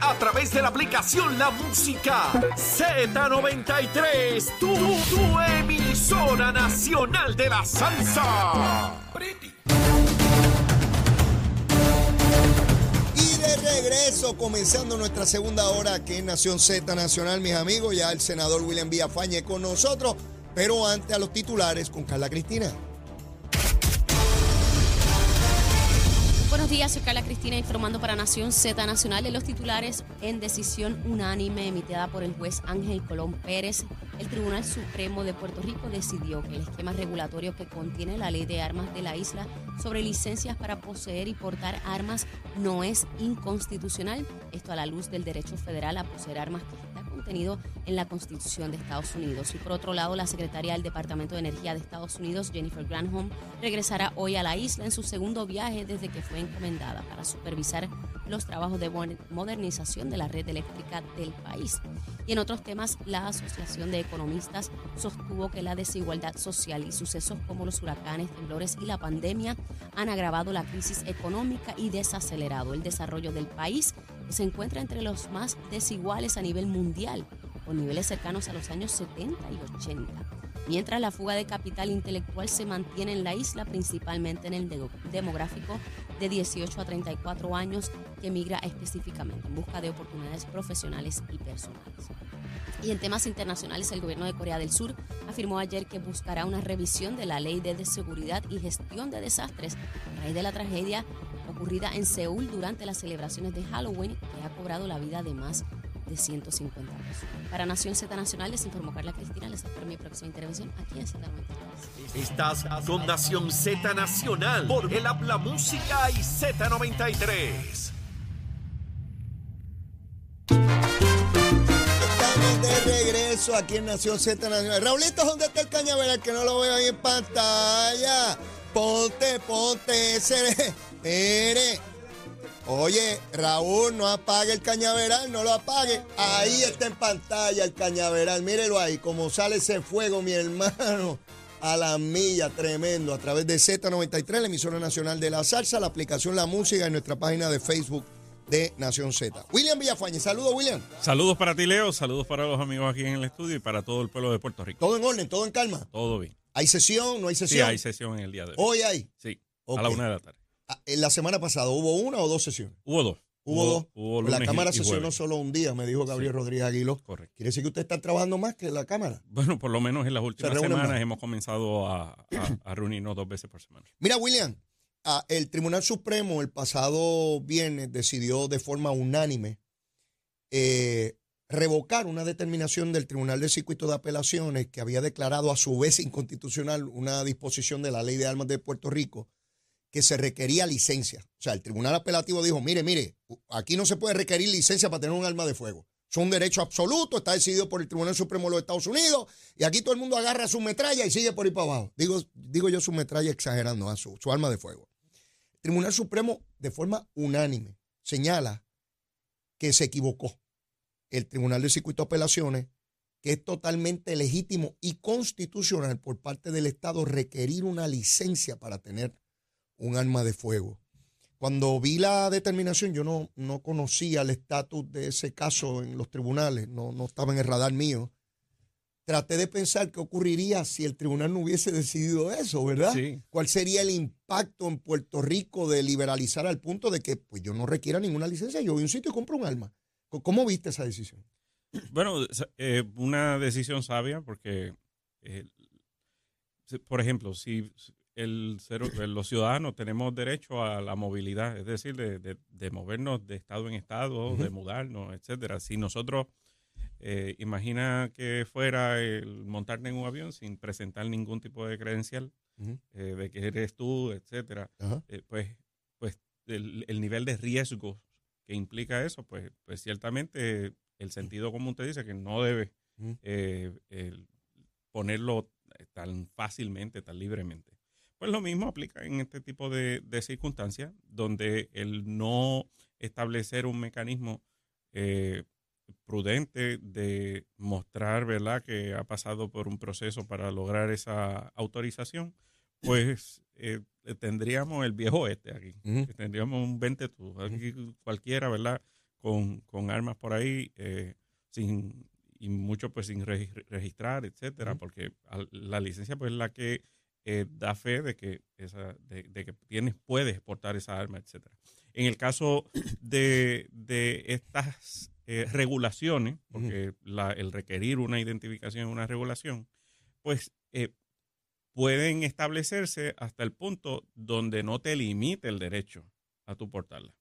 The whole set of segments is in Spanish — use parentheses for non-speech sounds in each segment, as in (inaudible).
A través de la aplicación La Música Z93. Tu, tu emisora nacional de la salsa. Y de regreso, comenzando nuestra segunda hora aquí en Nación Z Nacional, mis amigos, ya el senador William Villafañe con nosotros, pero antes a los titulares con Carla Cristina. Buenos días, soy Carla Cristina informando para Nación Z Nacional en los titulares en decisión unánime emitida por el juez Ángel Colón Pérez. El Tribunal Supremo de Puerto Rico decidió que el esquema regulatorio que contiene la ley de armas de la isla sobre licencias para poseer y portar armas no es inconstitucional. Esto a la luz del derecho federal a poseer armas contenido en la Constitución de Estados Unidos. Y por otro lado, la secretaria del Departamento de Energía de Estados Unidos, Jennifer Granholm, regresará hoy a la isla en su segundo viaje desde que fue encomendada para supervisar los trabajos de modernización de la red eléctrica del país. Y en otros temas, la Asociación de Economistas sostuvo que la desigualdad social y sucesos como los huracanes, temblores y la pandemia han agravado la crisis económica y desacelerado el desarrollo del país, se encuentra entre los más desiguales a nivel mundial, con niveles cercanos a los años 70 y 80 mientras la fuga de capital intelectual se mantiene en la isla, principalmente en el demográfico de 18 a 34 años que migra específicamente en busca de oportunidades profesionales y personales. Y en temas internacionales, el gobierno de Corea del Sur afirmó ayer que buscará una revisión de la ley de seguridad y gestión de desastres a raíz de la tragedia ocurrida en Seúl durante las celebraciones de Halloween que ha cobrado la vida de más de 150 personas. Para Nación Z Nacional les informó Carla Cristina. Les espero mi próxima intervención aquí en Z93. Estás con Nación Z Nacional por el Habla Música y Z93. Estamos de regreso aquí en Nación Z Nacional. Raulito, ¿dónde está el cañaveral? Que no lo veo ahí en pantalla. Ponte, ponte ese. Mire. Oye, Raúl, no apague el cañaveral, no lo apague. Ahí está en pantalla el cañaveral. Mírelo ahí, como sale ese fuego, mi hermano. A la milla, tremendo. A través de Z93, la emisora nacional de la salsa, la aplicación La Música en nuestra página de Facebook de Nación Z. William Villafañe, saludos, William. Saludos para ti, Leo. Saludos para los amigos aquí en el estudio y para todo el pueblo de Puerto Rico. Todo en orden, todo en calma. Todo bien. ¿Hay sesión? ¿No hay sesión? Sí, hay sesión en el día de hoy. ¿Hoy hay? Sí, a la una de la tarde. Ah, En la semana pasada, ¿hubo una o dos sesiones? Hubo dos. Hubo dos. Hubo la Cámara sesionó solo un día, me dijo Gabriel Rodríguez Aguilo. Correcto. Quiere decir que usted está trabajando más que la Cámara. Bueno, por lo menos en las últimas semanas más. hemos comenzado a, a- a reunirnos dos veces por semana. Mira, William, ah, el Tribunal Supremo el pasado viernes decidió de forma unánime eh, revocar una determinación del Tribunal de Circuito de Apelaciones que había declarado a su vez inconstitucional una disposición de la Ley de Armas de Puerto Rico que se requería licencia. O sea, el Tribunal Apelativo dijo, mire, mire, aquí no se puede requerir licencia para tener un arma de fuego. Es un derecho absoluto, está decidido por el Tribunal Supremo de los Estados Unidos y aquí todo el mundo agarra su metralla y sigue por ahí para abajo. Digo, digo yo su metralla exagerando, a su, su arma de fuego. El Tribunal Supremo, de forma unánime, señala que se equivocó el Tribunal de Circuito de Apelaciones, que es totalmente legítimo y constitucional por parte del Estado requerir una licencia para tener un arma de fuego. Cuando vi la determinación, yo no, no conocía el estatus de ese caso en los tribunales, no, no estaba en el radar mío. Traté de pensar qué ocurriría si el tribunal no hubiese decidido eso, ¿verdad? Sí. ¿Cuál sería el impacto en Puerto Rico de liberalizar al punto de que pues, yo no requiera ninguna licencia? Yo voy a un sitio y compro un arma. ¿Cómo- ¿Cómo viste esa decisión? (clears throat) Bueno, eh, una decisión sabia porque, eh, por ejemplo, si el ser- eh, los ciudadanos tenemos derecho a la movilidad, es decir, de, de- de movernos de estado en estado, de mudarnos, etcétera. Si nosotros, eh, imagina que fuera el montarte en un avión sin presentar ningún tipo de credencial eh, de que eres tú, etcétera, eh, pues, pues el, el nivel de riesgo que implica eso, pues, pues ciertamente el sentido común te dice que no debe eh, ponerlo tan fácilmente, tan libremente. Pues lo mismo aplica en este tipo de, de circunstancias, donde el no establecer un mecanismo eh, prudente de mostrar, ¿verdad?, que ha pasado por un proceso para lograr esa autorización, pues eh, tendríamos el viejo este aquí. Tendríamos un 20 tú, cualquiera, ¿verdad?, con, con, armas por ahí, eh, sin y mucho pues sin registrar, etcétera, porque la licencia pues es la que eh, da fe de que esa, de, que tienes, puedes exportar esa arma, etcétera. En el caso de, de estas eh, regulaciones, porque el requerir una identificación es una regulación, pues eh, pueden establecerse hasta el punto donde no te limite el derecho a tu portarla.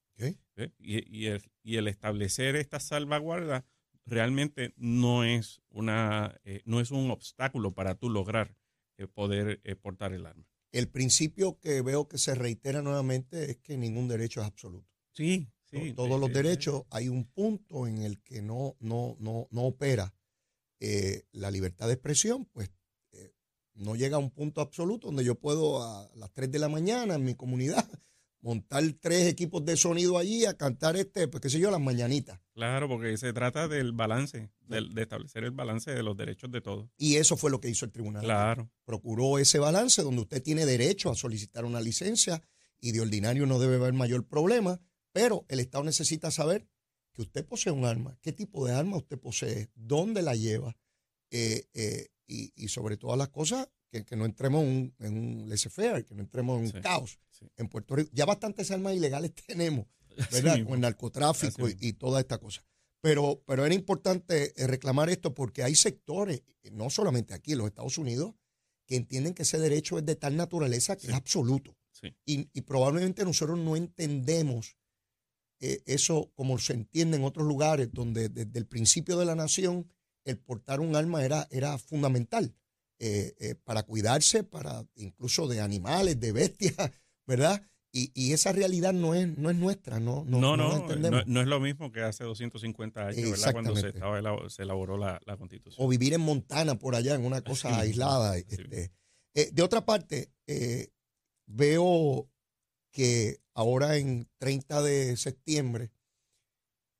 Y, el, y, el, establecer esta salvaguarda realmente no es, una, eh, no es un obstáculo para tú lograr poder portar el arma. El principio que veo que se reitera nuevamente es que ningún derecho es absoluto. Sí, todos los derechos, hay un punto en el que no, no, no, no opera eh, la libertad de expresión, pues eh, no llega a un punto absoluto donde yo puedo a las 3 de la mañana en mi comunidad montar tres equipos de sonido allí a cantar este, pues qué sé yo, las mañanitas. Claro, porque se trata del balance, de establecer el balance de los derechos de todos. Y eso fue lo que hizo el tribunal. Claro. Procuró ese balance donde usted tiene derecho a solicitar una licencia y de ordinario no debe haber mayor problema pero el Estado necesita saber que usted posee un arma, qué tipo de arma usted posee, dónde la lleva eh, eh, y, sobre todas las cosas, que, no entremos en un, laissez-faire, que no entremos en un caos. En Puerto Rico ya bastantes armas ilegales (laughs) tenemos, ¿verdad? Con el narcotráfico y, toda esta cosa. Pero, pero era importante eh, reclamar esto porque hay sectores, no solamente aquí en los Estados Unidos, que entienden que ese derecho es de tal naturaleza que es absoluto. Y, y, probablemente nosotros no entendemos eh, eso como se entiende en otros lugares, donde desde el principio de la nación el portar un arma era, era fundamental eh, eh, para cuidarse, para incluso de animales, de bestias, (laughs) ¿verdad? Y, esa realidad no es, no es nuestra, no, no, no, no, no, es lo mismo que hace 250 años, ¿verdad? Cuando se, estaba, se elaboró la, constitución. O vivir en Montana, por allá, en una cosa aislada. Este. de otra parte, veo que ahora en 30 de septiembre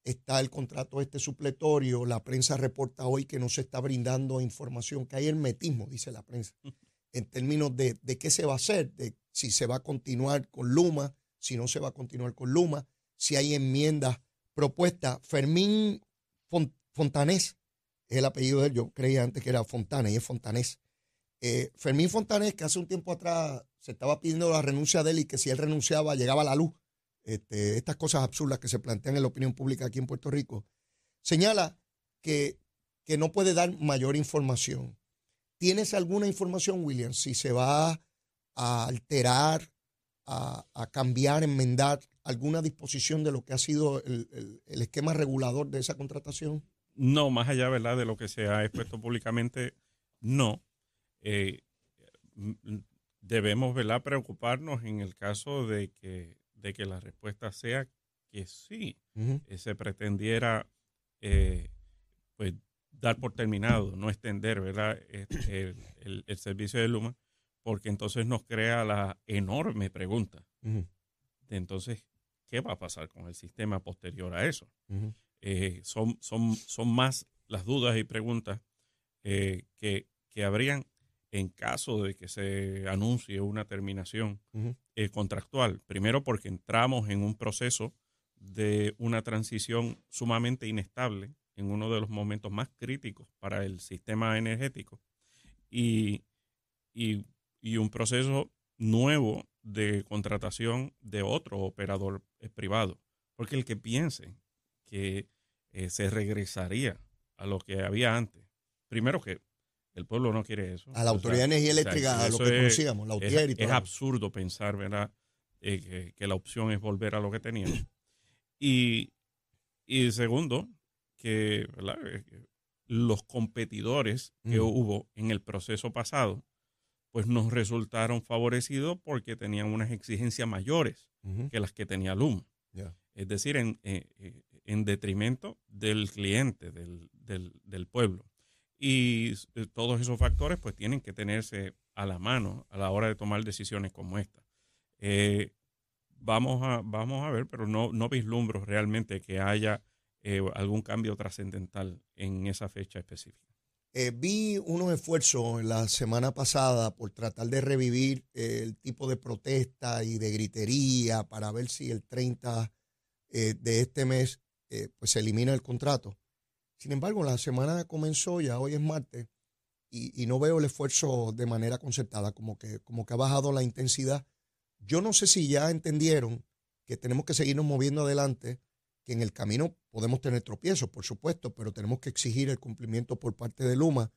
está el contrato este supletorio. La prensa reporta hoy que no se está brindando información, que hay hermetismo, dice la prensa, en términos de, qué se va a hacer, de si se va a continuar con Luma, si no se va a continuar con Luma, si hay enmiendas propuestas. Fermín Fontanés es el apellido de él, yo creía antes que era Fontana y es Fontanés. Eh, Fermín Fontanés, que hace un tiempo atrás se estaba pidiendo la renuncia de él y que si él renunciaba llegaba la luz. Este, estas cosas absurdas que se plantean en la opinión pública aquí en Puerto Rico. Señala que, que no puede dar mayor información. ¿Tienes alguna información, William, si se va a alterar, a, a cambiar, enmendar alguna disposición de lo que ha sido el, el, esquema regulador de esa contratación? No, más allá ¿verdad? de lo que se ha expuesto públicamente, no. Eh, debemos ¿verdad? preocuparnos en el caso de que, de que la respuesta sea que sí, eh, se pretendiera eh, pues dar por terminado, no extender ¿verdad? Este, el, servicio de Luma, porque entonces nos crea la enorme pregunta de entonces, ¿qué va a pasar con el sistema posterior a eso? Eh, son, son, son más las dudas y preguntas que, que habrían en caso de que se anuncie una terminación eh, contractual. Primero porque entramos en un proceso de una transición sumamente inestable en uno de los momentos más críticos para el sistema energético y, y, un proceso nuevo de contratación de otro operador eh, privado. Porque el que piense que eh, se regresaría a lo que había antes, primero que el pueblo no quiere eso. A la Autoridad de Energía Eléctrica, a lo que conocíamos, la UTIER y todo. Es absurdo pensar, ¿verdad?, eh, que, la opción es volver a lo que teníamos. (coughs) y, y segundo, que eh, los competidores que hubo en el proceso pasado, pues nos resultaron favorecidos porque tenían unas exigencias mayores que las que tenía Luma. Es decir, en, eh, en detrimento del cliente, del, del, del pueblo. Y eh, todos esos factores pues tienen que tenerse a la mano a la hora de tomar decisiones como esta. Eh, vamos, a, vamos a ver, pero no, no vislumbro realmente que haya eh, algún cambio trascendental en esa fecha específica. vi unos esfuerzos la semana pasada por tratar de revivir el tipo de protesta y de gritería para ver si el 30 de este mes pues se elimina el contrato. Sin embargo, la semana comenzó, ya hoy es martes, y, no veo el esfuerzo de manera concertada, como que, como que ha bajado la intensidad. Yo no sé si ya entendieron que tenemos que seguirnos moviendo adelante, que en el camino podemos tener tropiezos, por supuesto, pero tenemos que exigir el cumplimiento por parte de Luma.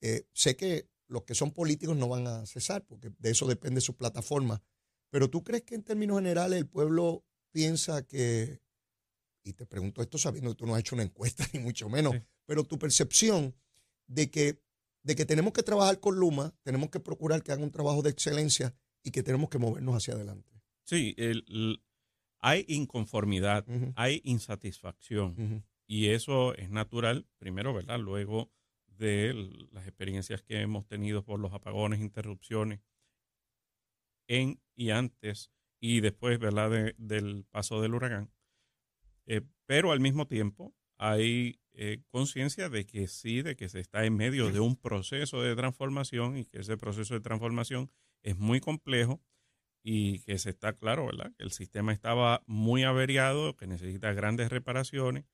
Eh, sé que los que son políticos no van a cesar, porque de eso depende su plataforma, pero ¿tú crees que en términos generales el pueblo piensa que y te pregunto esto sabiendo que tú no has hecho una encuesta, (laughs) ni mucho menos, pero tu percepción de que, de que tenemos que trabajar con Luma, tenemos que procurar que haga un trabajo de excelencia y que tenemos que movernos hacia adelante. Sí, hay inconformidad, hay insatisfacción y eso es natural, primero, ¿verdad? Luego de las experiencias que hemos tenido por los apagones, interrupciones en y antes y después, ¿verdad? del paso del huracán. Eh, pero al mismo tiempo hay eh, conciencia de que sí, de que se está en medio de un proceso de transformación y que ese proceso de transformación es muy complejo y que se está claro, ¿verdad? Que el sistema estaba muy averiado, que necesita grandes reparaciones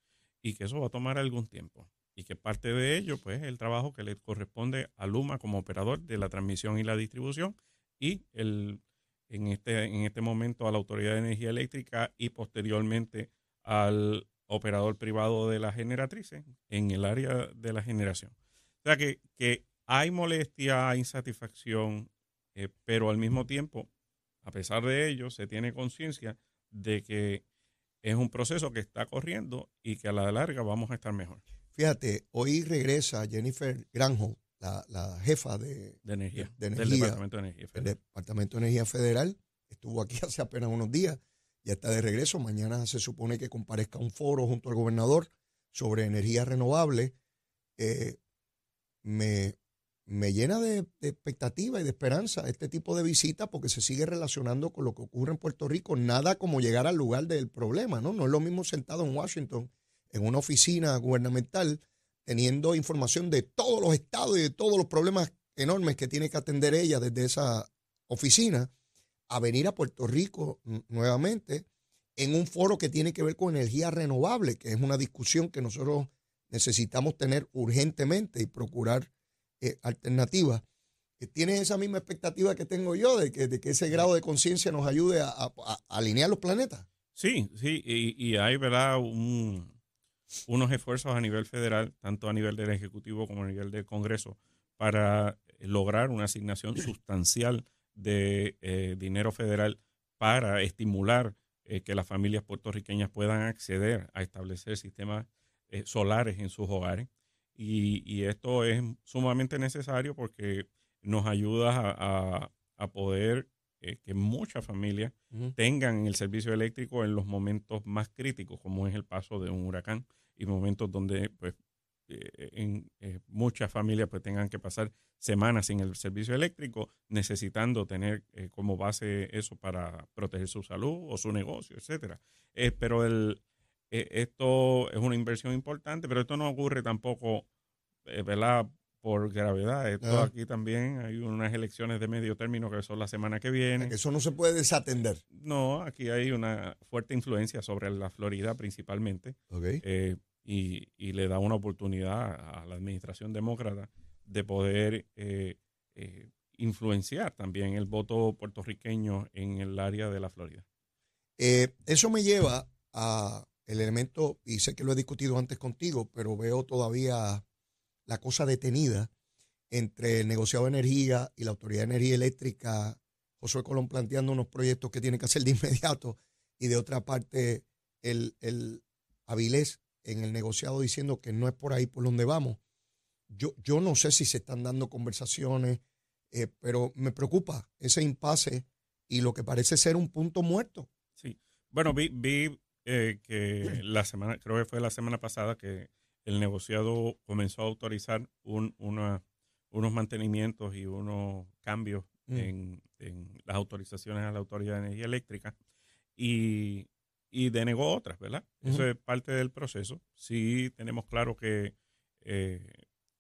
y que eso va a tomar algún tiempo. Y que parte de ello, pues, es el trabajo que le corresponde a Luma como operador de la transmisión y la distribución y el, en, este, en este momento a la Autoridad de Energía Eléctrica y posteriormente al operador privado de las generatrices en el área de la generación. O sea que, que hay molestia, hay insatisfacción, eh, pero al mismo tiempo, a pesar de ello, se tiene conciencia de que es un proceso que está corriendo y que a la larga vamos a estar mejor. Fíjate, hoy regresa Jennifer Granholm, la, jefa de, energía, del Departamento de Energía Federal. Departamento de Energía Federal. Estuvo aquí (laughs) hace apenas unos días ya está de regreso. Mañana se supone que comparezca un foro junto al gobernador sobre energía renovable. Eh, me, me, llena de, expectativa y de esperanza este tipo de visita porque se sigue relacionando con lo que ocurre en Puerto Rico. Nada como llegar al lugar del problema, ¿no? No es lo mismo sentado en Washington, en una oficina gubernamental, teniendo información de todos los estados y de todos los problemas enormes que tiene que atender ella desde esa oficina a venir a Puerto Rico nuevamente en un foro que tiene que ver con energía renovable, que es una discusión que nosotros necesitamos tener urgentemente y procurar eh, alternativas. ¿Tienes esa misma expectativa que tengo yo de que, de que ese grado de conciencia nos ayude a, alinear los planetas? Sí, sí, y, hay, ¿verdad? unos esfuerzos a nivel federal, tanto a nivel del Ejecutivo como a nivel del Congreso, para lograr una asignación sustancial de eh, dinero federal para estimular eh, que las familias puertorriqueñas puedan acceder a establecer sistemas eh, solares en sus hogares. Y, esto es sumamente necesario porque nos ayuda a, poder que muchas familias tengan el servicio eléctrico en los momentos más críticos, como es el paso de un huracán y momentos donde pues, en, muchas familias pues, tengan que pasar semanas sin el servicio eléctrico, necesitando tener eh, como base eso para proteger su salud o su negocio, etcétera. Eh, pero el, eh, esto es una inversión importante, pero esto no ocurre tampoco, ¿verdad? Por gravedad. Esto aquí también hay unas elecciones de medio término que son la semana que viene. Eso no se puede desatender. No, aquí hay una fuerte influencia sobre la Florida principalmente. Y, le da una oportunidad a la administración demócrata de poder eh, eh, influenciar también el voto puertorriqueño en el área de la Florida. Eh, eso me lleva a el elemento, y sé que lo he discutido antes contigo, pero veo todavía la cosa detenida entre el negociado de energía y la Autoridad de Energía Eléctrica, José Colón planteando unos proyectos que tiene que hacer de inmediato, y de otra parte el, el Avilés en el negociado diciendo que no es por ahí por donde vamos. Yo, yo no sé si se están dando conversaciones, eh, pero me preocupa ese impasse y lo que parece ser un punto muerto. Sí. Bueno, vi, vi eh, que la semana, creo que fue la semana pasada, que el negociado comenzó a autorizar un, una, unos mantenimientos y unos cambios Mm. en, en las autorizaciones a la Autoridad de Energía Eléctrica y, y denegó otras, ¿verdad? Eso es parte del proceso. Sí tenemos claro que eh,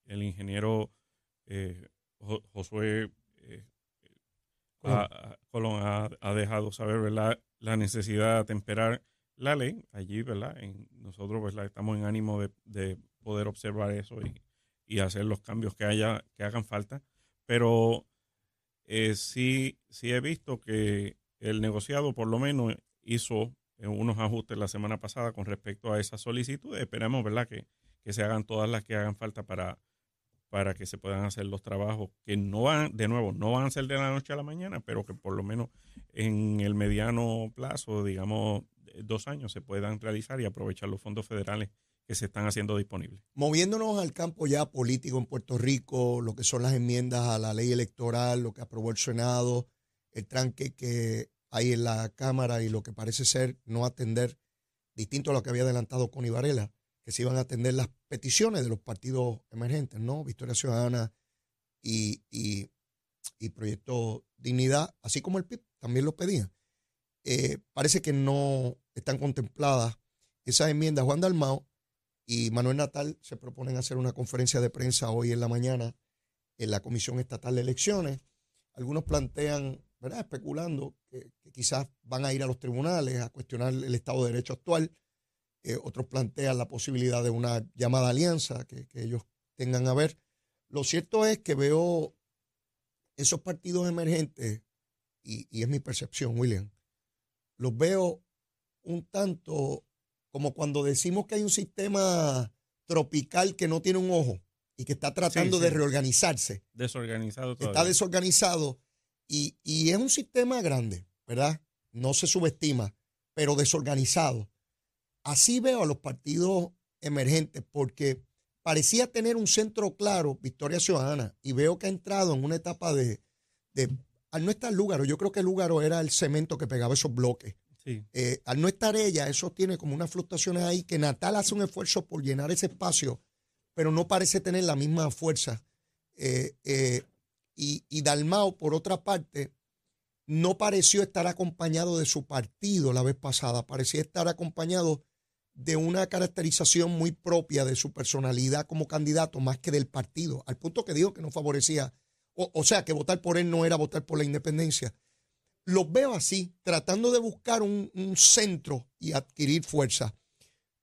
el ingeniero eh, Jo- Josué eh, Colón. ha, ha- Colón ha, ha dejado saber, ¿verdad? La necesidad de atemperar la ley allí, ¿verdad? En, nosotros, ¿verdad? Estamos en ánimo de, de poder observar eso y, y hacer los cambios que haya que hagan falta. Pero eh, sí, sí he visto que el negociado por lo menos hizo unos ajustes la semana pasada con respecto a esa solicitud. Esperamos, ¿verdad? Que, que se hagan todas las que hagan falta para, para que se puedan hacer los trabajos que no van, de nuevo, no van a ser de la noche a la mañana, pero que por lo menos en el mediano plazo, digamos eh, dos años, se puedan realizar y aprovechar los fondos federales que se están haciendo disponibles. Moviéndonos al campo ya político en Puerto Rico, lo que son las enmiendas a la ley electoral, lo que aprobó el Senado, el tranque que hay en la Cámara y lo que parece ser no atender, distinto a lo que había adelantado Connie Varela, que se iban a atender las peticiones de los partidos emergentes, ¿no? Victoria Ciudadana y, y, y Proyecto Dignidad, así como el PIB, también lo pedían. Eh, parece que no están contempladas esas enmiendas. Juan Dalmao y Manuel Natal se proponen hacer una conferencia de prensa hoy en la mañana en la Comisión Estatal de Elecciones. Algunos plantean, ¿verdad? Especulando que, que quizás van a ir a los tribunales a cuestionar el Estado de Derecho actual. Eh, otros plantean la posibilidad de una llamada alianza que, que ellos tengan a ver. Lo cierto es que veo esos partidos emergentes, y, y es mi percepción, William, los veo un tanto como cuando decimos que hay un sistema tropical que no tiene un ojo y que está tratando Sí, de reorganizarse, Desorganizado todavía. está desorganizado y, y es un sistema grande, ¿verdad? No se subestima, pero desorganizado. Así veo a los partidos emergentes porque parecía tener un centro claro, Victoria Ciudadana, y veo que ha entrado en una etapa de, de al no estar Lúgaro, yo creo que Lúgaro era el cemento que pegaba esos bloques. Sí. Eh, al no estar ella, eso tiene como unas fluctuaciones ahí que Natal hace un esfuerzo por llenar ese espacio, pero no parece tener la misma fuerza. Eh, eh, y, y Dalmao, por otra parte, no pareció estar acompañado de su partido la vez pasada, parecía estar acompañado de una caracterización muy propia de su personalidad como candidato más que del partido, al punto que dijo que no favorecía, o, o sea, que votar por él no era votar por la independencia los veo así, tratando de buscar un, un centro y adquirir fuerza.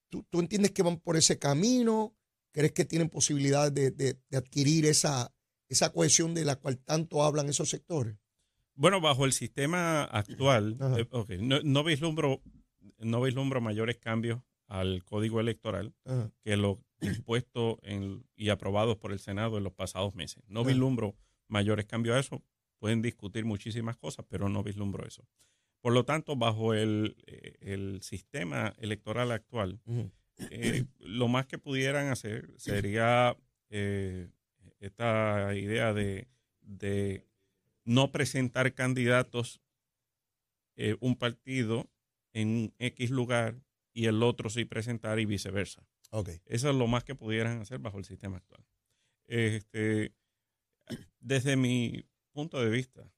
¿Tú, tú entiendes que van por ese camino? ¿Crees que tienen posibilidades de, de- de adquirir esa, esa cohesión de la cual tanto hablan esos sectores? Bueno, bajo el sistema actual, eh, no, no vislumbro, no vislumbro mayores cambios al código electoral Ajá. que lo dispuesto en- y aprobados por el Senado en los pasados meses. No Ajá. vislumbro mayores cambios a eso. Pueden discutir muchísimas cosas, pero no vislumbro eso. Por lo tanto, bajo el, eh, el sistema electoral actual, eh, lo más que pudieran hacer sería eh, esta idea de, de no presentar candidatos eh, un partido en X lugar y el otro sí presentar y viceversa. Ok. Eso es lo más que pudieran hacer bajo el sistema actual. Este, desde mi punto de vista,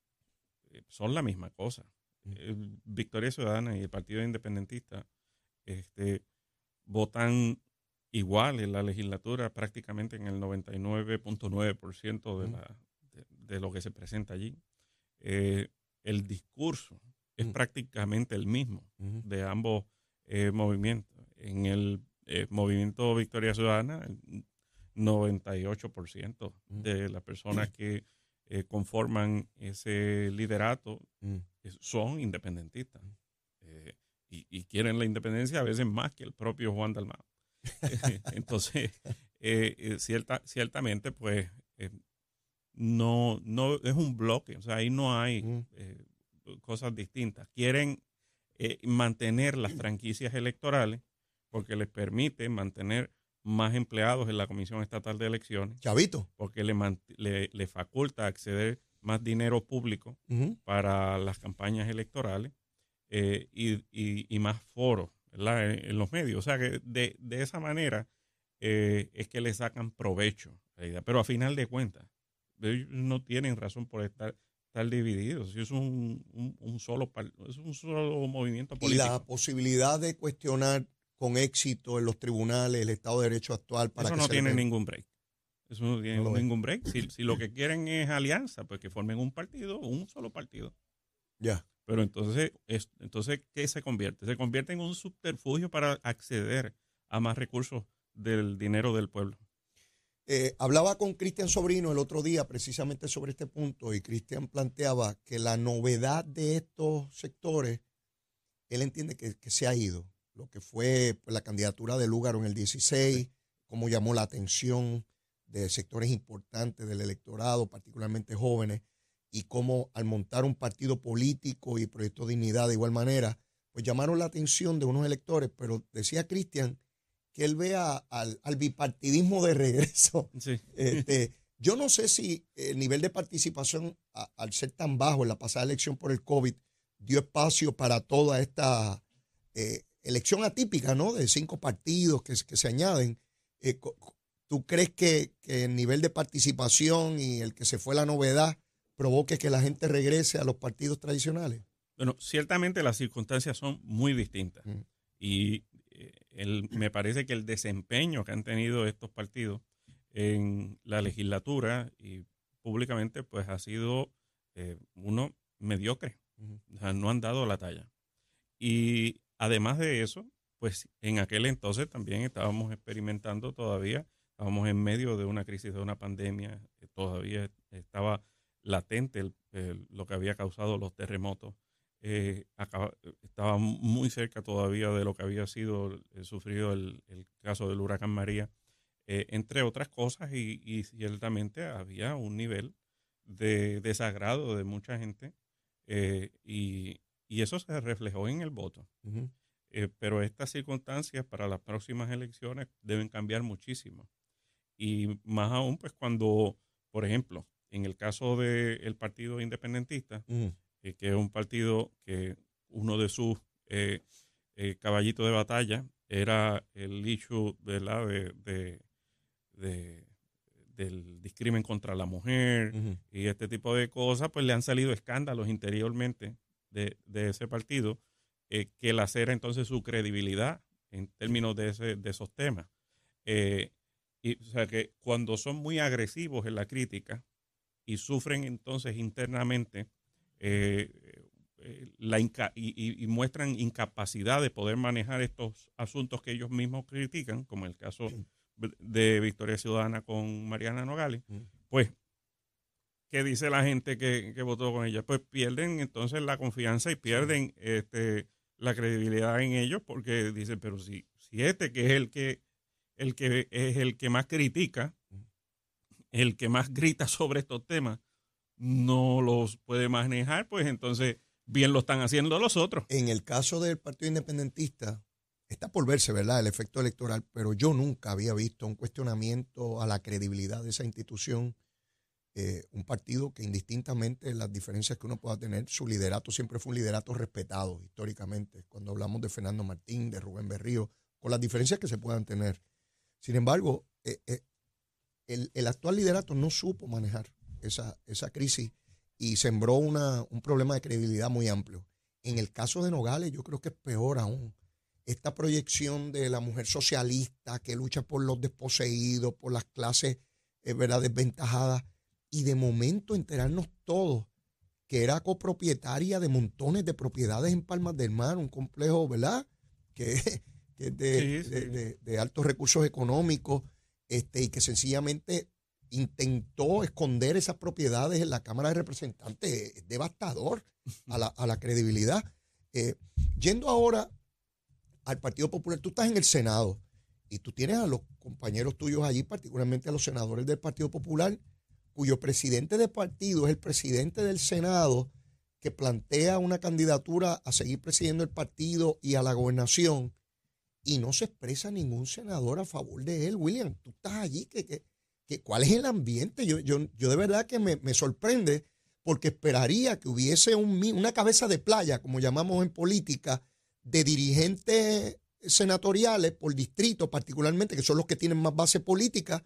eh, son la misma cosa. Eh, Victoria Ciudadana y el Partido Independentista este, votan igual en la legislatura, prácticamente en el 99.9% de, la- de, de lo que se presenta allí. Eh, el discurso es Ujú. prácticamente el mismo de ambos eh, movimientos. En el eh, movimiento Victoria Ciudadana, el 98% Ujú. de las personas que eh, conforman ese liderato Mm. son independentistas y, y quieren la independencia a veces más que el propio Juan Dalmao. (laughs) Entonces, eh, eh, cierta, ciertamente, pues, eh, no, no es un bloque, o sea, ahí no hay Mm. eh, cosas distintas. Quieren mantener las franquicias electorales porque les permite mantener más empleados en la Comisión Estatal de Elecciones, Chavito. porque le, le, le faculta acceder más dinero público para las campañas electorales eh, y, y- y más foros ¿verdad? En, en los medios. O sea que de, de esa manera eh, es que le sacan provecho. Pero a final de cuentas, ellos no tienen razón por estar, estar divididos. Es un, un, un solo, es un solo movimiento Y político. la posibilidad de cuestionar con éxito en los tribunales el Estado de Derecho actual para Eso que no se tiene ningún break. Eso no tiene No ningún break. Si, si lo que quieren es alianza, pues que formen un partido, un solo partido. Ya. Pero entonces, es, entonces ¿qué se convierte? Se convierte en un subterfugio para acceder a más recursos del dinero del pueblo. Eh, hablaba con Cristian Sobrino el otro día precisamente sobre este punto y Cristian planteaba que la novedad de estos sectores, él entiende que, que se ha ido. Lo que fue pues, la candidatura de Lúgaro en el 16, cómo llamó la atención de sectores importantes del electorado, particularmente jóvenes, y cómo al montar un partido político y Proyecto Dignidad de igual manera, pues llamaron la atención de unos electores, pero decía Cristian que él vea al, al bipartidismo de regreso. Sí. (laughs) Este, yo no sé si el nivel de participación, a- al ser tan bajo en la pasada elección por el COVID, dio espacio para toda esta eh, elección atípica, ¿no? De cinco partidos que, que se añaden. Eh, ¿Tú crees que, que el nivel de participación y el que se fue la novedad provoque que la gente regrese a los partidos tradicionales? Bueno, ciertamente las circunstancias son muy distintas. Mm. Y eh, el- me parece que el desempeño que han tenido estos partidos en la legislatura y públicamente, pues ha sido eh, uno mediocre. Ujú. O sea, no han dado la talla. Y además de eso, pues en aquel entonces también estábamos experimentando todavía, estábamos en medio de una crisis de una pandemia, eh, todavía estaba latente el- el- lo que había causado los terremotos. Eh, acaba- estaba muy cerca todavía de lo que había sido eh, sufrido el, el caso del huracán María, eh, entre otras cosas, y, y ciertamente había un nivel de desagrado de mucha gente, eh, y, y eso se reflejó en el voto. Pero estas circunstancias para las próximas elecciones deben cambiar muchísimo. Y más aún, pues cuando, por ejemplo, en el caso del Partido Independentista, eh, que es un partido que uno de sus eh, eh, caballitos de batalla era el issue ¿verdad? De, de- de- del discrimen contra la mujer y este tipo de cosas, pues le han salido escándalos interiormente de, de ese partido eh, que lacera entonces su credibilidad en términos de, ese, de esos temas. Eh, y, o sea que cuando son muy agresivos en la crítica y sufren entonces internamente eh, eh, la inca- y, y- muestran incapacidad de poder manejar estos asuntos que ellos mismos critican, como el caso de Victoria Ciudadana con Mariana Nogales, pues, ¿qué dice la gente que, que votó con ella? Pues pierden entonces la confianza y pierden este, la credibilidad en ellos porque dicen, pero si, si este que es el que, el que es el que más critica, el que más grita sobre estos temas, no los puede manejar, pues entonces bien lo están haciendo los otros. En el caso del Partido Independentista, está por verse, ¿verdad?, el efecto electoral, pero yo nunca había visto un cuestionamiento a la credibilidad de esa institución. Eh, un partido que indistintamente las diferencias que uno pueda tener, su liderato siempre fue un liderato respetado históricamente. Cuando hablamos de Fernando Martín, de Rubén Berrío, con las diferencias que se puedan tener. Sin embargo, eh, eh, el, el actual liderato no supo manejar esa, esa crisis y sembró una, un problema de credibilidad muy amplio. En el caso de Nogales, yo creo que es peor aún. Esta proyección de la mujer socialista que lucha por los desposeídos, por las clases eh, ¿verdad? desventajadas, y de momento enterarnos todos que era copropietaria de montones de propiedades en Palmas del Mar, un complejo, ¿verdad? Que, (laughs) que es de, Sí, sí. de- de- de altos recursos económicos, este, y que sencillamente intentó esconder esas propiedades en la Cámara de Representantes. Es devastador (laughs) a la, a la credibilidad. Eh, yendo ahora al Partido Popular, tú estás en el Senado y tú tienes a los compañeros tuyos allí, particularmente a los senadores del Partido Popular, cuyo presidente de partido es el presidente del Senado que plantea una candidatura a seguir presidiendo el partido y a la gobernación y no se expresa ningún senador a favor de él. William, tú estás allí, que, que, ¿cuál es el ambiente? Yo, yo, yo de verdad que me, me sorprende porque esperaría que hubiese un, una cabeza de playa, como llamamos en política, de dirigentes senatoriales por distrito, particularmente, que son los que tienen más base política,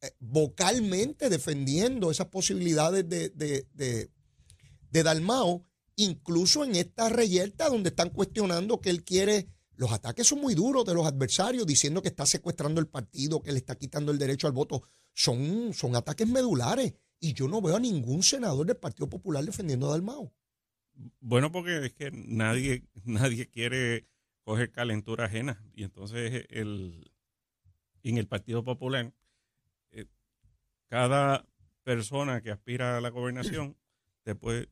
eh, vocalmente defendiendo esas posibilidades de, de, de, de Dalmao, incluso en esta reyerta donde están cuestionando que él quiere los ataques son muy duros de los adversarios, diciendo que está secuestrando el partido, que le está quitando el derecho al voto. Son, son ataques medulares. Y yo no veo a ningún senador del Partido Popular defendiendo a Dalmao. Bueno, porque es que nadie, nadie quiere coger calentura ajena. Y entonces el, en el Partido Popular, eh, cada persona que aspira a la gobernación te puede,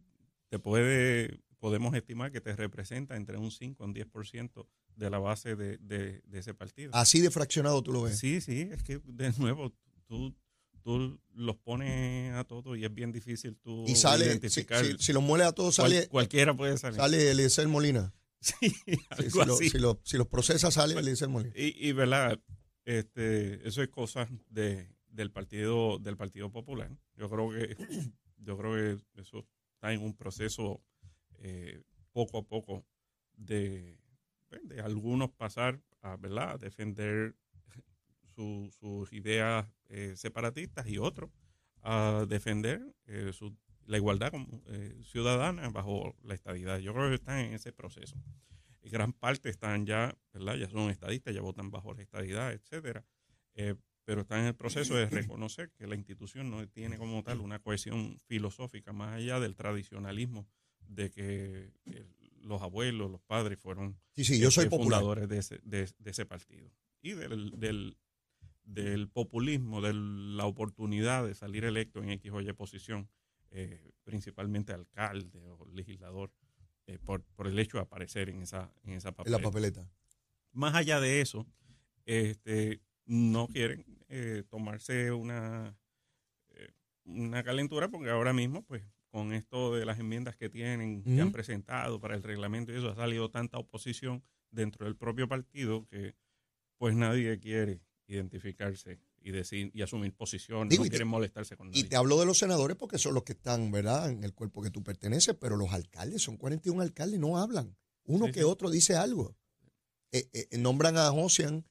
te puede, podemos estimar que te representa entre un 5 y un 10% de la base de, de, ese partido. Así de fraccionado tú lo ves. Sí, sí, es que de nuevo tú, tú los pones a todos y es bien difícil tú y sale, identificar. Si, si, los mueles a todos, sale. cualquiera puede salir. Sale Eliezer Molina. (laughs) Sí, algo si, Lo, si, los procesa, sale Eliezer Molina. Y, y, verdad, este, eso es cosa de, del partido, del Partido Popular. Yo creo que, (clears throat) yo creo que eso está en un proceso eh, poco a poco de de algunos pasar a, ¿verdad? defender sus ideas eh, separatistas y otros a defender eh, la igualdad eh, ciudadana bajo la estadidad. Yo creo que están en ese proceso. Y gran parte están ya, ¿verdad? Ya son estadistas, ya votan bajo la estadidad, etcétera. pero están en el proceso de reconocer que la institución no tiene como tal una cohesión filosófica más allá del tradicionalismo de que los abuelos, los padres fueron yo soy este, fundadores de ese, de, ese, partido. Y del, del, del, populismo, de la oportunidad de salir electo en X o Y posición, eh, principalmente alcalde o legislador, eh, por, por, el hecho de aparecer en esa, en esa papeleta. la papeleta. Más allá de eso, este, no quieren eh, tomarse una, una calentura porque ahora mismo pues con esto de las enmiendas que tienen, que han presentado para el reglamento y eso, ha salido tanta oposición dentro del propio partido que pues nadie quiere identificarse y decir y asumir posiciones, no quieren molestarse con nadie. Y te hablo de los senadores porque son los que están, ¿verdad?, en el cuerpo que tú perteneces, pero los alcaldes, son 41 alcaldes, no hablan. Uno que otro dice algo. Eh, eh, nombran a Josian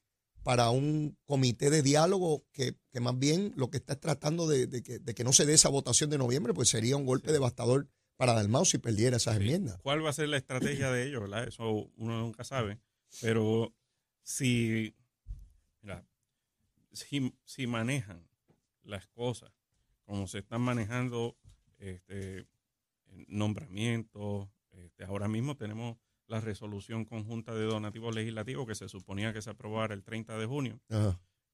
para un comité de diálogo que, más bien lo que está tratando de, que, no se dé esa votación de noviembre, pues sería un golpe devastador para Dalmau si perdiera esas enmiendas. ¿Cuál va a ser la estrategia de ellos? ¿verdad? Eso uno nunca sabe. Pero si, si, manejan las cosas como se están manejando este, nombramientos, este, ahora mismo tenemos la resolución conjunta de donativos legislativos que se suponía que se aprobara el 30 de junio.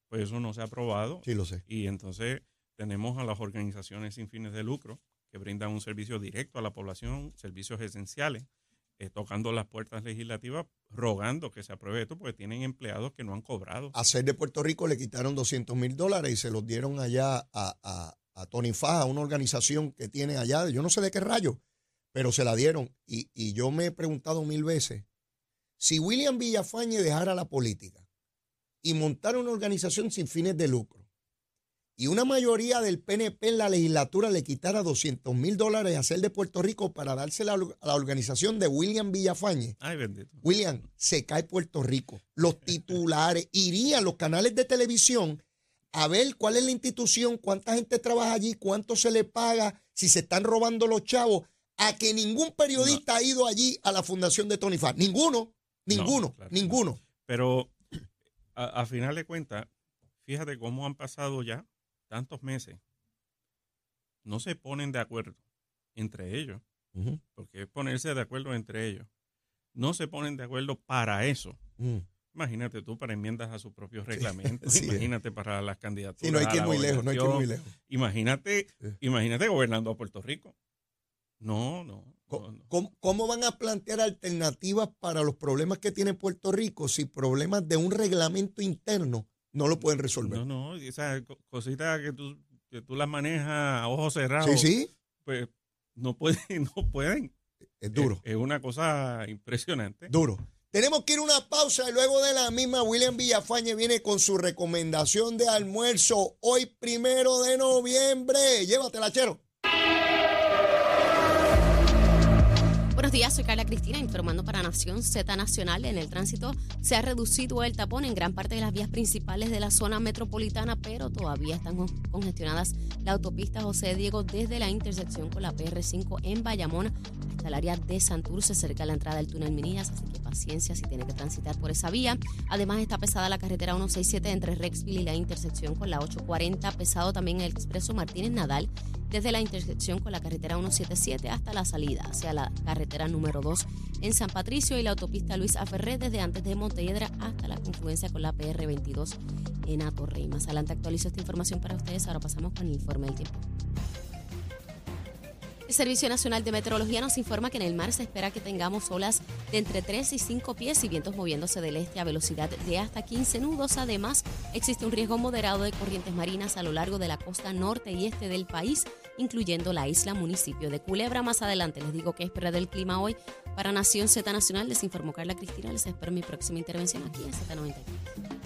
Pues eso no se ha aprobado. Sí, lo sé. Y entonces tenemos a las organizaciones sin fines de lucro que brindan un servicio directo a la población, servicios esenciales, eh, tocando las puertas legislativas, rogando que se apruebe esto, porque tienen empleados que no han cobrado. A ser de Puerto Rico le quitaron 200 mil dólares y se los dieron allá a, a, a Tony Faja, una organización que tiene allá, yo no sé de qué rayo, pero se la dieron. Y, yo me he preguntado mil veces, si William Villafañe dejara la política y montara una organización sin fines de lucro, y una mayoría del PNP en la legislatura le quitara 200 mil dólares a hacer de Puerto Rico para dársela a la organización de William Villafañe. Ay, bendito. William, se cae Puerto Rico. Los titulares irían los canales de televisión a ver cuál es la institución, cuánta gente trabaja allí, cuánto se le paga, si se están robando los chavos a que ningún periodista ha ido allí a la fundación de Tony Farr. Ninguno, ninguno, ninguno. Pero a, final de cuentas, fíjate cómo han pasado ya tantos meses. No se ponen de acuerdo entre ellos, porque es ponerse de acuerdo entre ellos. No se ponen de acuerdo para eso. Mm. Imagínate tú para enmiendas a sus propios reglamentos, (laughs) imagínate para las candidaturas. Y no hay que ir muy lejos, no hay que ir muy lejos. Imagínate, imagínate gobernando a Puerto Rico. No, no. ¿Cómo, van a plantear alternativas para los problemas que tiene Puerto Rico si problemas de un reglamento interno no lo pueden resolver? No, no, esas cositas que tú, que tú las manejas a ojos cerrados. Sí, sí. Pues no pueden, (laughs) no pueden. Es duro. Es, una cosa impresionante. Duro. Tenemos que ir a una pausa y luego de la misma William Villafañe viene con su recomendación de almuerzo hoy primero de noviembre. Llévatela, chero. Buenos días, soy Carla Cristina informando para Nación Z Nacional. En el tránsito se ha reducido el tapón en gran parte de las vías principales de la zona metropolitana, pero todavía están congestionadas la autopista José Diego desde la intersección con la PR5 en Bayamón hasta el área de Santurce, cerca de la entrada del túnel Minillas, así que paciencia si tiene que transitar por esa vía. Además está pesada la carretera 167 entre Rexville y la intersección con la 840, pesado también el expreso Martínez Nadal desde la intersección con la carretera 177 hasta la salida hacia la carretera número 2 en San Patricio y la autopista Luis Aferré desde antes de Montelledra hasta la confluencia con la PR 22 en Atorrey. Más adelante actualizo esta información para ustedes. Ahora pasamos con el informe del tiempo. El Servicio Nacional de Meteorología nos informa que en el mar se espera que tengamos olas de entre 3 y 5 pies y vientos moviéndose del este a velocidad de hasta 15 nudos. Además, existe un riesgo moderado de corrientes marinas a lo largo de la costa norte y este del país, incluyendo la isla municipio de Culebra. Más adelante les digo qué espera del clima hoy. Para Nación Z Nacional les informó Carla Cristina. Les espero mi próxima intervención aquí en Z93.